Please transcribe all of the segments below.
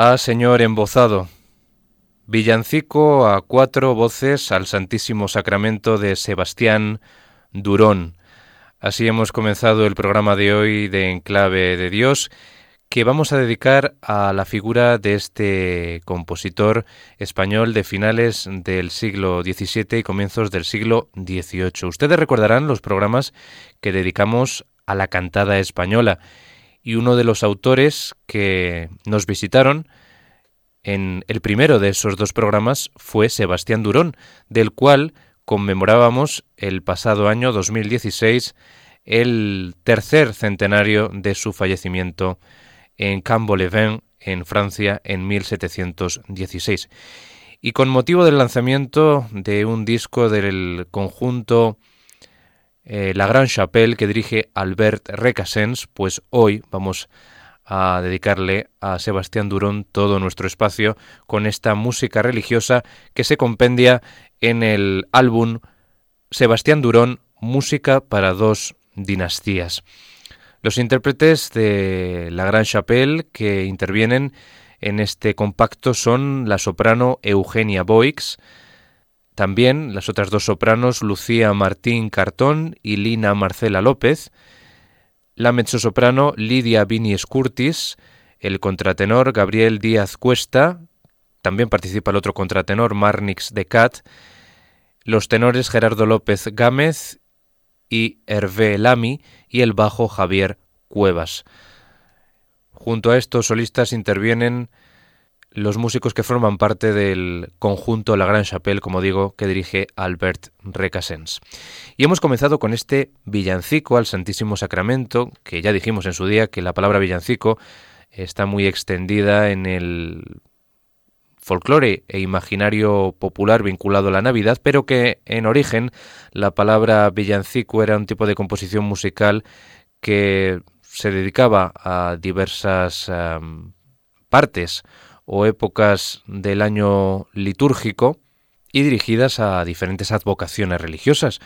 Ah, Señor embozado. Villancico a cuatro voces al Santísimo Sacramento de Sebastián Durón. Así hemos comenzado el programa de hoy de Enclave de Dios, que vamos a dedicar a la figura de este compositor español de finales del siglo XVII y comienzos del siglo XVIII. Ustedes recordarán los programas que dedicamos a la cantada española y uno de los autores que nos visitaron en el primero de esos dos programas fue Sebastián Durón, del cual conmemorábamos el pasado año 2016 el tercer centenario de su fallecimiento en Cambo-les-Vins, en Francia, en 1716. Y con motivo del lanzamiento de un disco del conjunto eh, La Grande Chapelle que dirige Albert Recasens, pues hoy vamos a dedicarle a Sebastián Durón todo nuestro espacio con esta música religiosa que se compendia en el álbum Sebastián Durón, Música para dos dinastías. Los intérpretes de La Gran Chapelle que intervienen en este compacto son la soprano Eugenia Boix, también las otras dos sopranos Lucía Martín Cartón y Lina Marcela López, la mezzosoprano Lidia Vinies Curtis, el contratenor Gabriel Díaz Cuesta, también participa el otro contratenor Marnix de Cat, los tenores Gerardo López Gámez y Hervé Lamy y el bajo Javier Cuevas. Junto a estos solistas intervienen los músicos que forman parte del conjunto La Gran Chapelle, como digo, que dirige Albert Recasens. Y hemos comenzado con este villancico al Santísimo Sacramento, que ya dijimos en su día que la palabra villancico está muy extendida en el folclore e imaginario popular vinculado a la Navidad, pero que en origen la palabra villancico era un tipo de composición musical que se dedicaba a diversas partes o épocas del año litúrgico y dirigidas a diferentes advocaciones religiosas,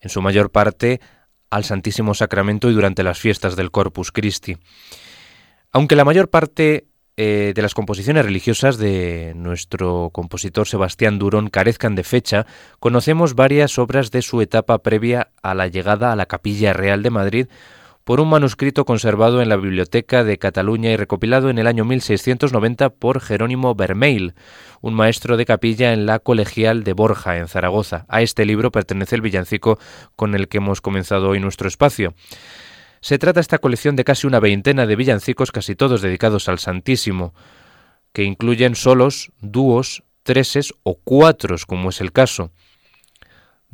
en su mayor parte al Santísimo Sacramento y durante las fiestas del Corpus Christi. Aunque la mayor parte eh, de las composiciones religiosas de nuestro compositor Sebastián Durón carezcan de fecha, conocemos varias obras de su etapa previa a la llegada a la Capilla Real de Madrid por un manuscrito conservado en la Biblioteca de Cataluña y recopilado en el año 1690 por Jerónimo Bermeil, un maestro de capilla en la Colegial de Borja, en Zaragoza. A este libro pertenece el villancico con el que hemos comenzado hoy nuestro espacio. Se trata esta colección de casi una veintena de villancicos, casi todos dedicados al Santísimo, que incluyen solos, dúos, treses o cuatros, como es el caso.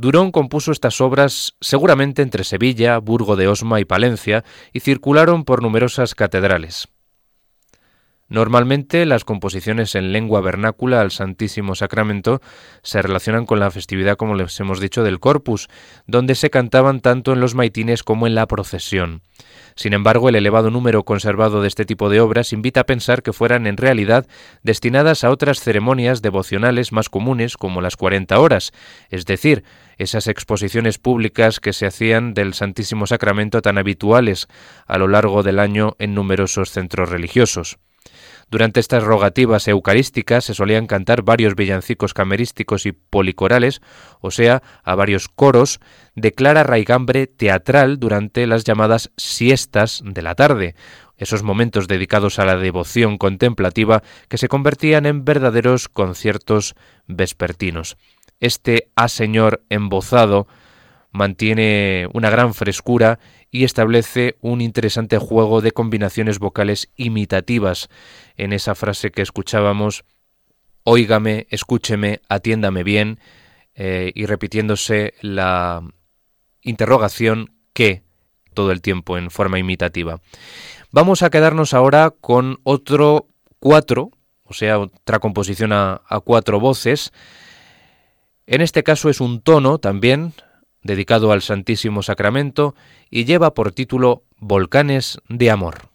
Durón compuso estas obras seguramente entre Sevilla, Burgo de Osma y Palencia y circularon por numerosas catedrales. Normalmente las composiciones en lengua vernácula al Santísimo Sacramento se relacionan con la festividad, como les hemos dicho, del Corpus, donde se cantaban tanto en los maitines como en la procesión. Sin embargo, el elevado número conservado de este tipo de obras invita a pensar que fueran en realidad destinadas a otras ceremonias devocionales más comunes como las 40 horas, es decir, esas exposiciones públicas que se hacían del Santísimo Sacramento tan habituales a lo largo del año en numerosos centros religiosos. Durante estas rogativas eucarísticas se solían cantar varios villancicos camerísticos y policorales, o sea, a varios coros, de clara raigambre teatral durante las llamadas siestas de la tarde, esos momentos dedicados a la devoción contemplativa que se convertían en verdaderos conciertos vespertinos. Este A Señor embozado mantiene una gran frescura y establece un interesante juego de combinaciones vocales imitativas en esa frase que escuchábamos, óigame, escúcheme, atiéndame bien, eh, y repitiéndose la interrogación que todo el tiempo en forma imitativa. Vamos a quedarnos ahora con otro cuatro, o sea, otra composición a cuatro voces. En este caso es un tono también, dedicado al Santísimo Sacramento, y lleva por título Volcanes de Amor.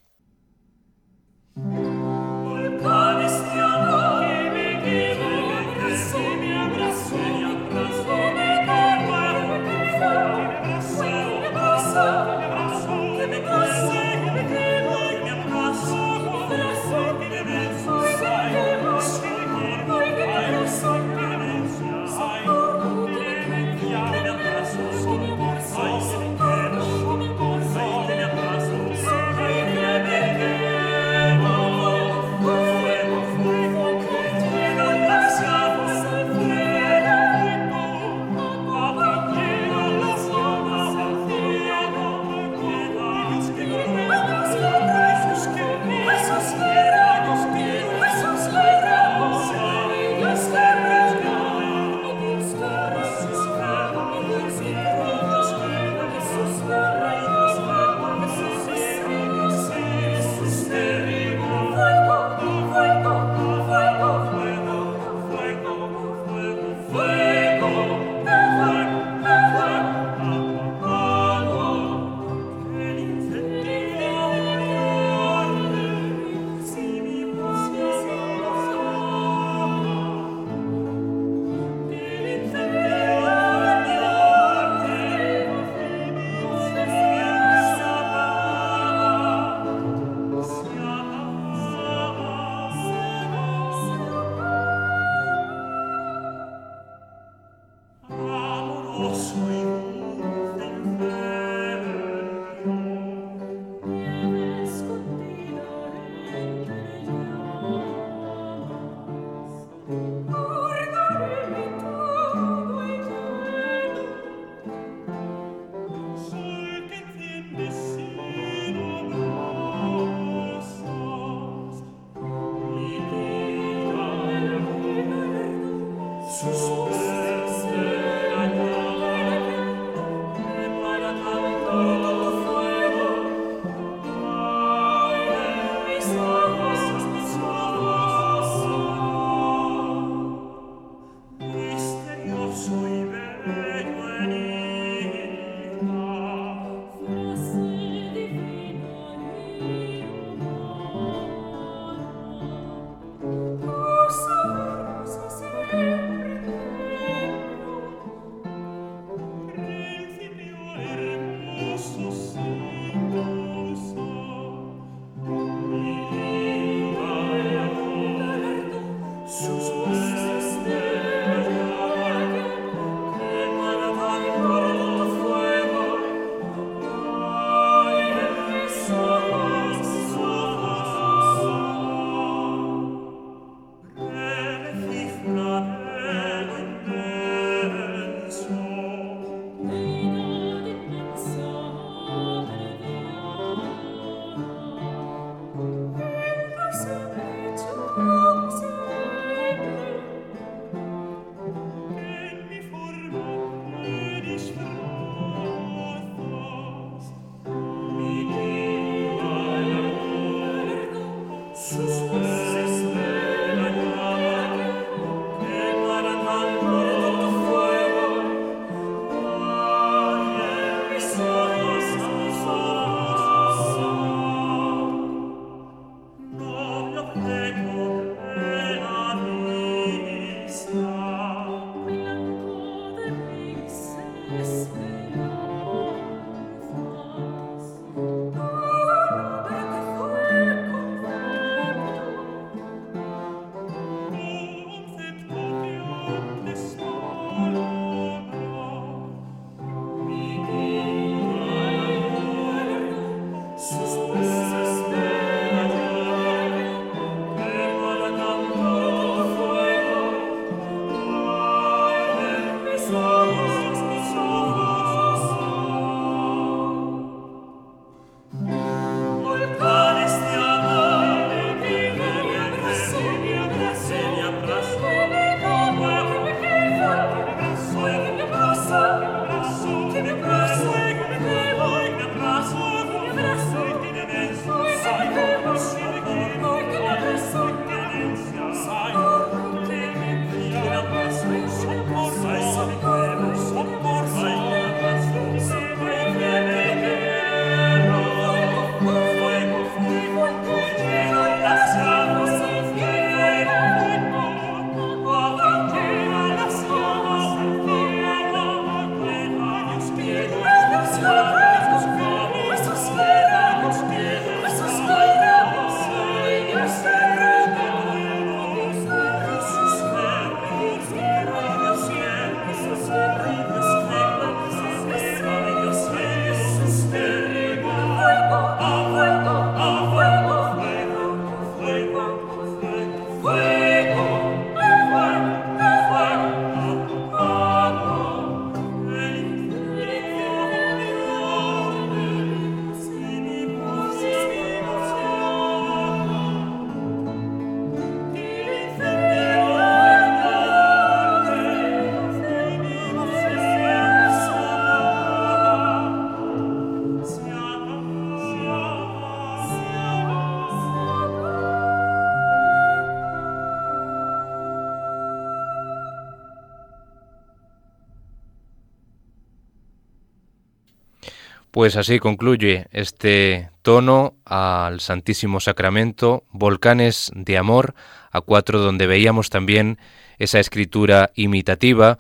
Pues así concluye este tono al Santísimo Sacramento, Volcanes de Amor, a cuatro donde veíamos también esa escritura imitativa,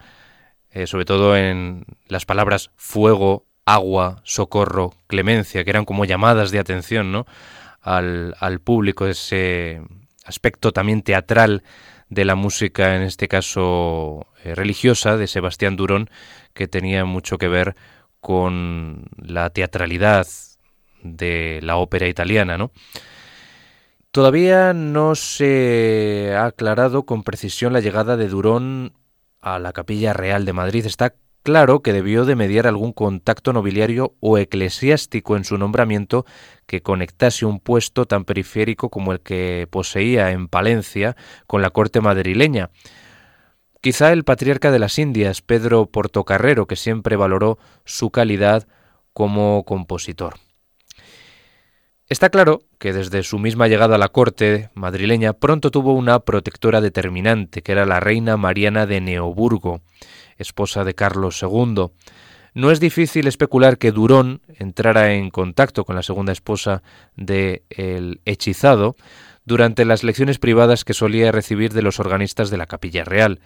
eh, sobre todo en las palabras fuego, agua, socorro, clemencia, que eran como llamadas de atención ¿no? al, al público, ese aspecto también teatral de la música, en este caso eh, religiosa, de Sebastián Durón, que tenía mucho que ver con la teatralidad de la ópera italiana, ¿no? Todavía no se ha aclarado con precisión la llegada de Durón a la Capilla Real de Madrid. Está claro que debió de mediar algún contacto nobiliario o eclesiástico en su nombramiento que conectase un puesto tan periférico como el que poseía en Palencia con la corte madrileña. Quizá el patriarca de las Indias, Pedro Portocarrero, que siempre valoró su calidad como compositor. Está claro que desde su misma llegada a la corte madrileña pronto tuvo una protectora determinante, que era la reina Mariana de Neoburgo, esposa de Carlos II. No es difícil especular que Durón entrara en contacto con la segunda esposa de el hechizado durante las lecciones privadas que solía recibir de los organistas de la Capilla Real.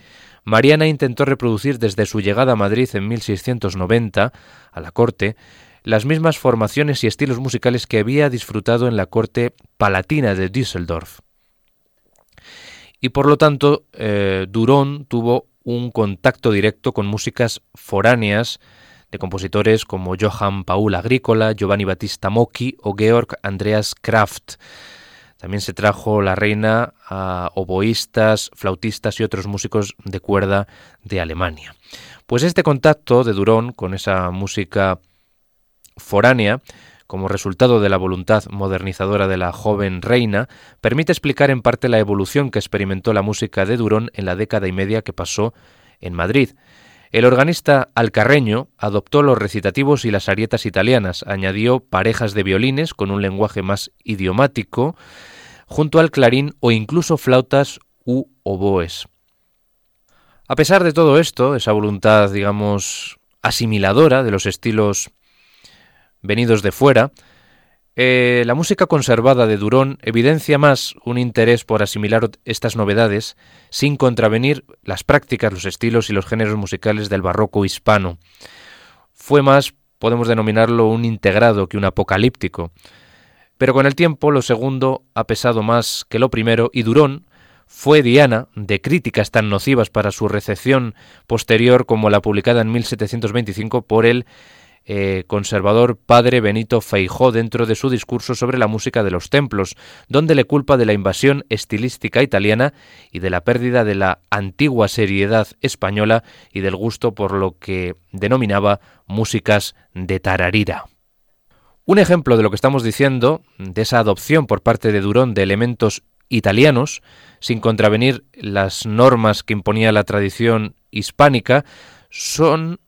Mariana intentó reproducir desde su llegada a Madrid en 1690 a la corte las mismas formaciones y estilos musicales que había disfrutado en la corte palatina de Düsseldorf. Y por lo tanto, eh, Durón tuvo un contacto directo con músicas foráneas de compositores como Johann Paul Agrícola, Giovanni Battista Mocchi o Georg Andreas Kraft. También se trajo la reina a oboístas, flautistas y otros músicos de cuerda de Alemania. Pues este contacto de Durón con esa música foránea, como resultado de la voluntad modernizadora de la joven reina, permite explicar en parte la evolución que experimentó la música de Durón en la década y media que pasó en Madrid. El organista alcarreño adoptó los recitativos y las arietas italianas, añadió parejas de violines con un lenguaje más idiomático, junto al clarín o incluso flautas u oboes. A pesar de todo esto, esa voluntad, digamos, asimiladora de los estilos venidos de fuera, eh, la música conservada de Durón evidencia más un interés por asimilar estas novedades sin contravenir las prácticas, los estilos y los géneros musicales del barroco hispano. Fue más, podemos denominarlo, un integrado que un apocalíptico. Pero con el tiempo lo segundo ha pesado más que lo primero y Durón fue diana de críticas tan nocivas para su recepción posterior como la publicada en 1725 por el eh, conservador padre Benito Feijó dentro de su discurso sobre la música de los templos, donde le culpa de la invasión estilística italiana y de la pérdida de la antigua seriedad española y del gusto por lo que denominaba músicas de tararira. Un ejemplo de lo que estamos diciendo, de esa adopción por parte de Durón de elementos italianos, sin contravenir las normas que imponía la tradición hispánica, son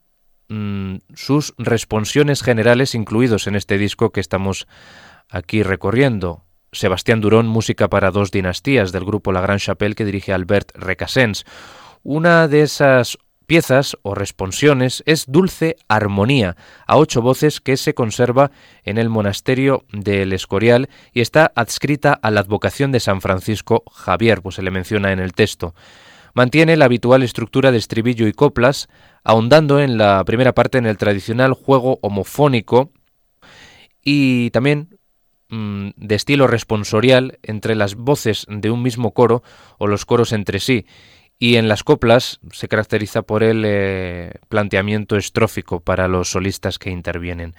Mm, sus responsiones generales incluidos en este disco que estamos aquí recorriendo. Sebastián Durón, música para dos dinastías del grupo La Gran Chapelle que dirige Albert Recassens. Una de esas piezas o responsiones es Dulce Armonía, a ocho voces que se conserva en el monasterio del Escorial y está adscrita a la advocación de San Francisco Javier, pues se le menciona en el texto. Mantiene la habitual estructura de estribillo y coplas, ahondando en la primera parte en el tradicional juego homofónico y también mm, de estilo responsorial entre las voces de un mismo coro o los coros entre sí, y en las coplas se caracteriza por el eh, planteamiento estrófico para los solistas que intervienen.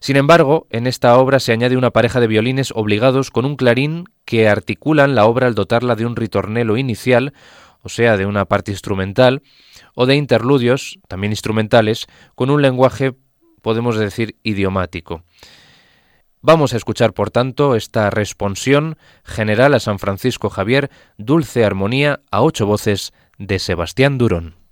Sin embargo, en esta obra se añade una pareja de violines obligados con un clarín que articulan la obra al dotarla de un ritornelo inicial, o sea, de una parte instrumental, o de interludios, también instrumentales, con un lenguaje, podemos decir, idiomático. Vamos a escuchar, por tanto, esta responsión general a San Francisco Javier, Dulce Armonía a ocho voces de Sebastián Durón.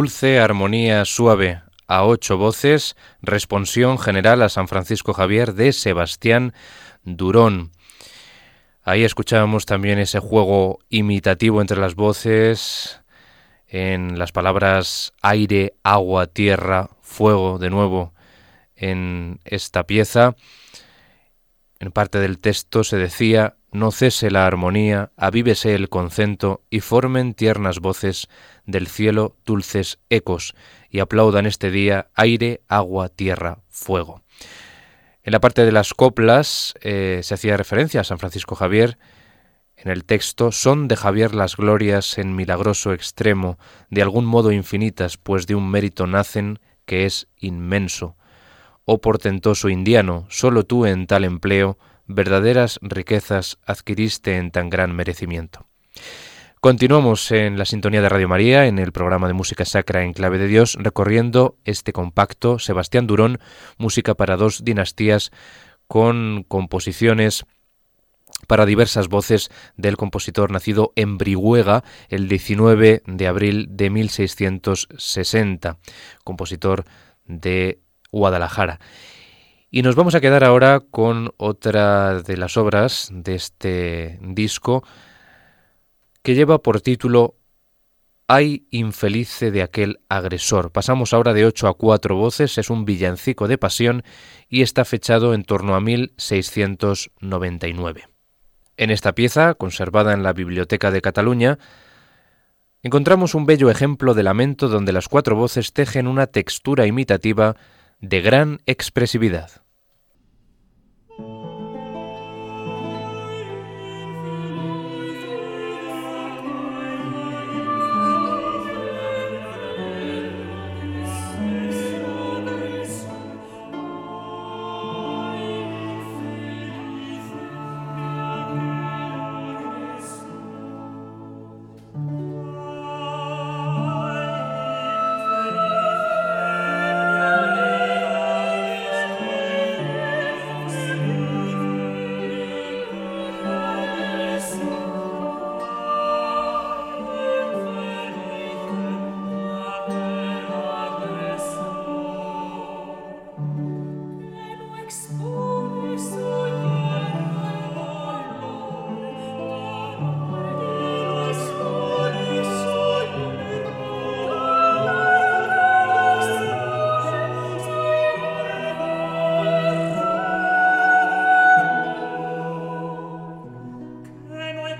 Dulce armonía suave a ocho voces, responsión general a San Francisco Javier de Sebastián Durón. Ahí escuchábamos también ese juego imitativo entre las voces, en las palabras aire, agua, tierra, fuego, de nuevo, en esta pieza. En parte del texto se decía, no cese la armonía, avívese el concento y formen tiernas voces del cielo dulces ecos y aplaudan este día aire, agua, tierra, fuego. En la parte de las coplas eh, se hacía referencia a San Francisco Javier. En el texto son de Javier las glorias en milagroso extremo, de algún modo infinitas, pues de un mérito nacen que es inmenso. Oh portentoso indiano, solo tú en tal empleo verdaderas riquezas adquiriste en tan gran merecimiento. Continuamos en la sintonía de Radio María, en el programa de música sacra en clave de Dios, recorriendo este compacto Sebastián Durón, música para dos dinastías, con composiciones para diversas voces del compositor nacido en Brihuega el 19 de abril de 1660, compositor de Guadalajara. Y nos vamos a quedar ahora con otra de las obras de este disco que lleva por título Ay infelice de aquel agresor. Pasamos ahora de ocho a cuatro voces, es un villancico de pasión y está fechado en torno a 1699. En esta pieza, conservada en la Biblioteca de Cataluña, encontramos un bello ejemplo de lamento donde las cuatro voces tejen una textura imitativa de gran expresividad.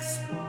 next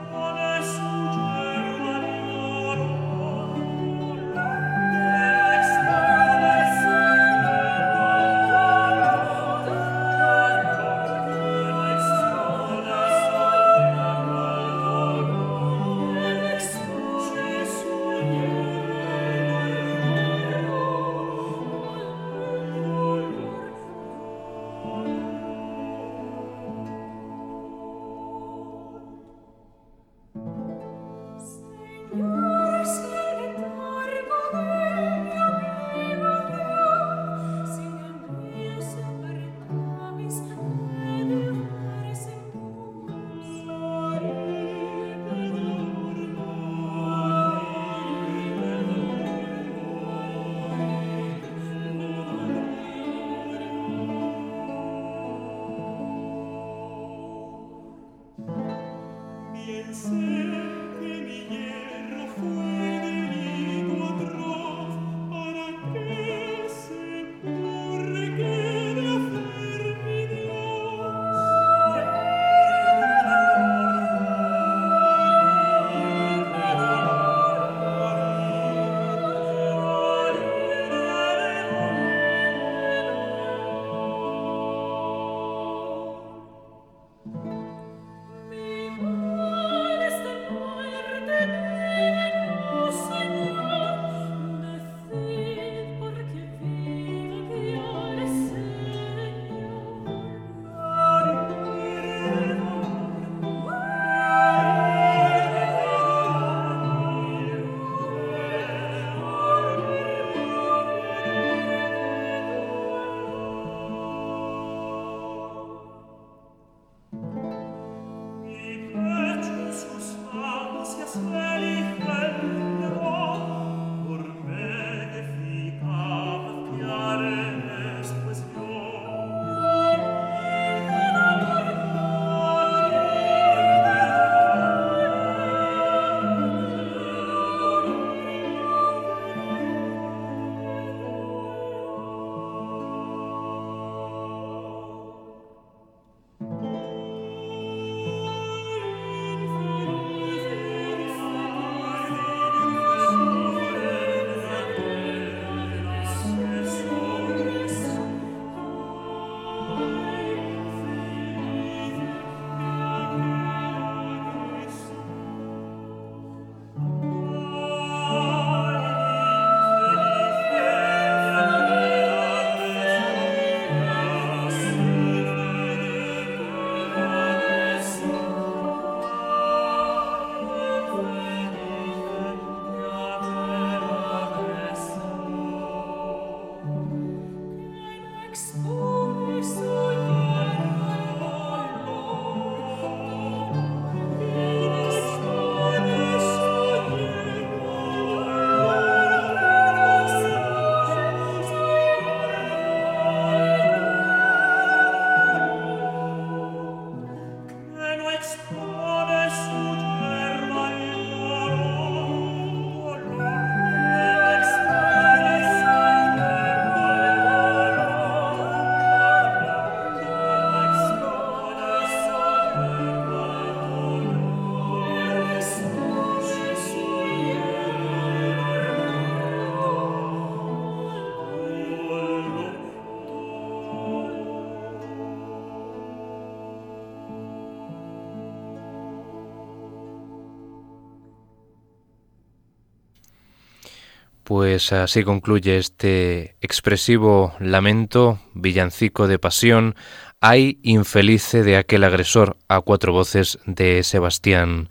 Pues así concluye este expresivo lamento, villancico de pasión, hay infelice de aquel agresor a cuatro voces de Sebastián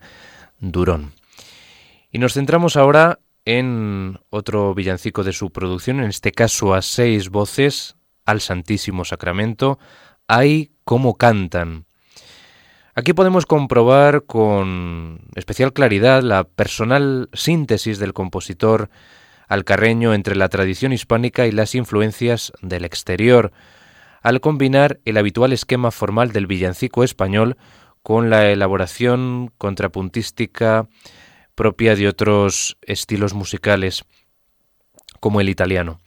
Durón. Y nos centramos ahora en otro villancico de su producción, en este caso a seis voces, al Santísimo Sacramento, hay como cantan. Aquí podemos comprobar con especial claridad la personal síntesis del compositor alcarreño entre la tradición hispánica y las influencias del exterior, al combinar el habitual esquema formal del villancico español con la elaboración contrapuntística propia de otros estilos musicales, como el italiano.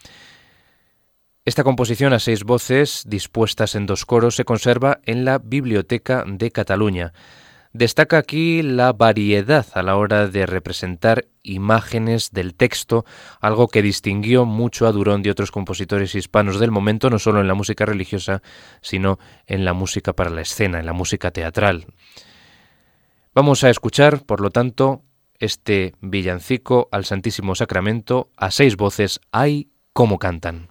Esta composición a seis voces, dispuestas en dos coros, se conserva en la Biblioteca de Cataluña, Destaca aquí la variedad a la hora de representar imágenes del texto, algo que distinguió mucho a Durón de otros compositores hispanos del momento, no solo en la música religiosa, sino en la música para la escena, en la música teatral. Vamos a escuchar, por lo tanto, este villancico al Santísimo Sacramento a seis voces, hay como cantan.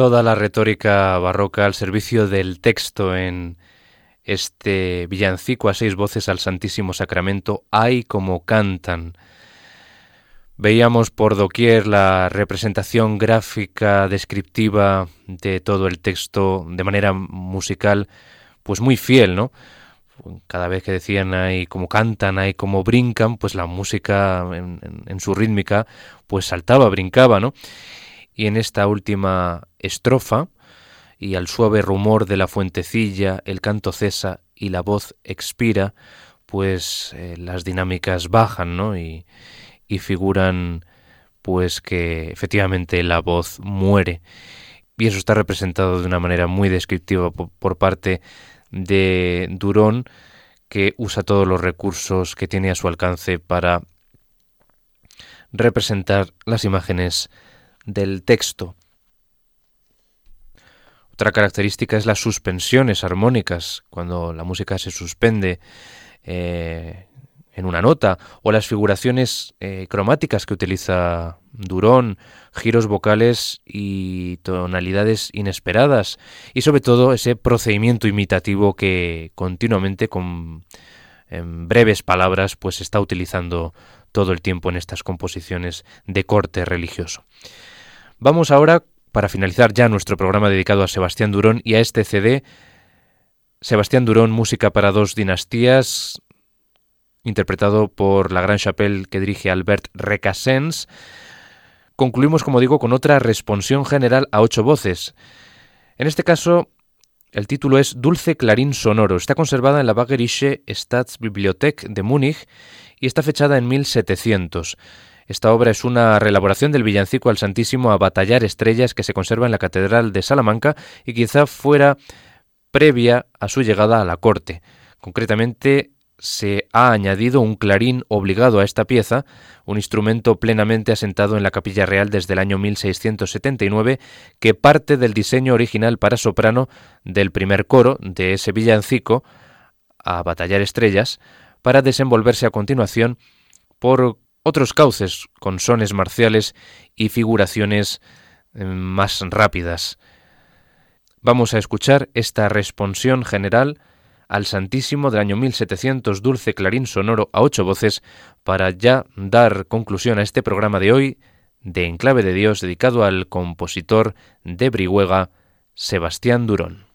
Toda la retórica barroca al servicio del texto en este villancico a seis voces al Santísimo Sacramento, ay como cantan. Veíamos por doquier la representación gráfica, descriptiva de todo el texto de manera musical, pues muy fiel, ¿no? Cada vez que decían ahí como cantan, ahí como brincan, pues la música en, en su rítmica, pues saltaba, brincaba, ¿no? Y en esta última estrofa, y al suave rumor de la fuentecilla el canto cesa y la voz expira, pues eh, las dinámicas bajan, ¿no? Y, y, figuran pues que efectivamente la voz muere. Y eso está representado de una manera muy descriptiva por, por parte de Durón, que usa todos los recursos que tiene a su alcance para representar las imágenes del texto. Otra característica es las suspensiones armónicas, cuando la música se suspende eh, en una nota, o las figuraciones eh, cromáticas que utiliza Durón, giros vocales y tonalidades inesperadas, y sobre todo ese procedimiento imitativo que continuamente con breves palabras pues está utilizando todo el tiempo en estas composiciones de corte religioso. Vamos ahora para finalizar ya nuestro programa dedicado a Sebastián Durón y a este CD, Sebastián Durón, Música para dos dinastías, interpretado por la Gran Chapelle que dirige Albert Recassens. Concluimos, como digo, con otra responsión general a ocho voces. En este caso, el título es Dulce Clarín Sonoro. Está conservada en la Bagerische Staatsbibliothek de Múnich y está fechada en 1700. Esta obra es una reelaboración del villancico al Santísimo a batallar estrellas que se conserva en la Catedral de Salamanca y quizá fuera previa a su llegada a la corte. Concretamente, se ha añadido un clarín obligado a esta pieza, un instrumento plenamente asentado en la capilla real desde el año 1679, que parte del diseño original para soprano del primer coro de ese villancico, a batallar estrellas, para desenvolverse a continuación por otros cauces con sones marciales y figuraciones eh, más rápidas. Vamos a escuchar esta responsión general al Santísimo del año 1700 Dulce Clarín Sonoro a ocho voces para ya dar conclusión a este programa de hoy de Enclave de Dios dedicado al compositor de Brihuega, Sebastián Durón.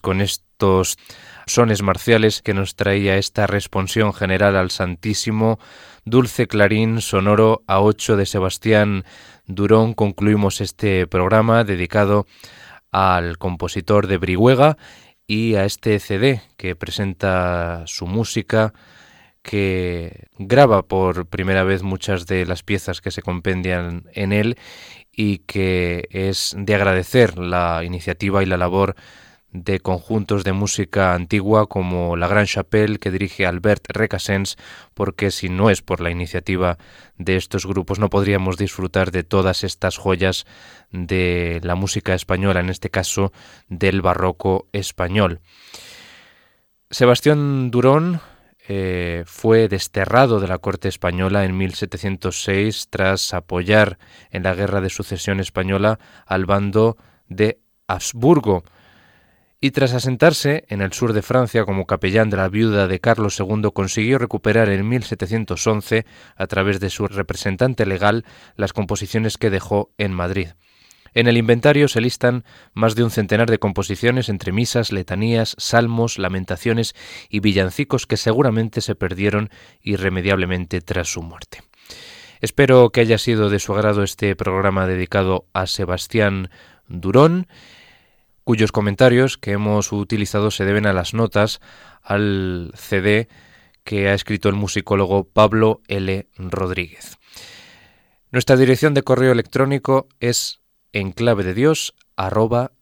Con estos sones marciales que nos traía esta responsión general al Santísimo, dulce clarín sonoro a 8 de Sebastián Durón, concluimos este programa dedicado al compositor de Brihuega y a este CD que presenta su música, que graba por primera vez muchas de las piezas que se compendian en él y que es de agradecer la iniciativa y la labor de conjuntos de música antigua como la Gran Chapelle que dirige Albert Recasens, porque si no es por la iniciativa de estos grupos no podríamos disfrutar de todas estas joyas de la música española, en este caso del barroco español. Sebastián Durón eh, fue desterrado de la corte española en 1706 tras apoyar en la guerra de sucesión española al bando de Habsburgo y tras asentarse en el sur de Francia como capellán de la viuda de Carlos II consiguió recuperar en 1711, a través de su representante legal, las composiciones que dejó en Madrid. En el inventario se listan más de un centenar de composiciones entre misas, letanías, salmos, lamentaciones y villancicos que seguramente se perdieron irremediablemente tras su muerte. Espero que haya sido de su agrado este programa dedicado a Sebastián Durón cuyos comentarios que hemos utilizado se deben a las notas al CD que ha escrito el musicólogo Pablo L. Rodríguez. Nuestra dirección de correo electrónico es enclave de Dios arroba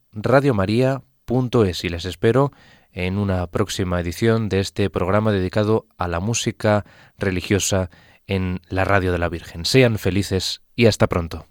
y les espero en una próxima edición de este programa dedicado a la música religiosa en la radio de la Virgen. Sean felices y hasta pronto.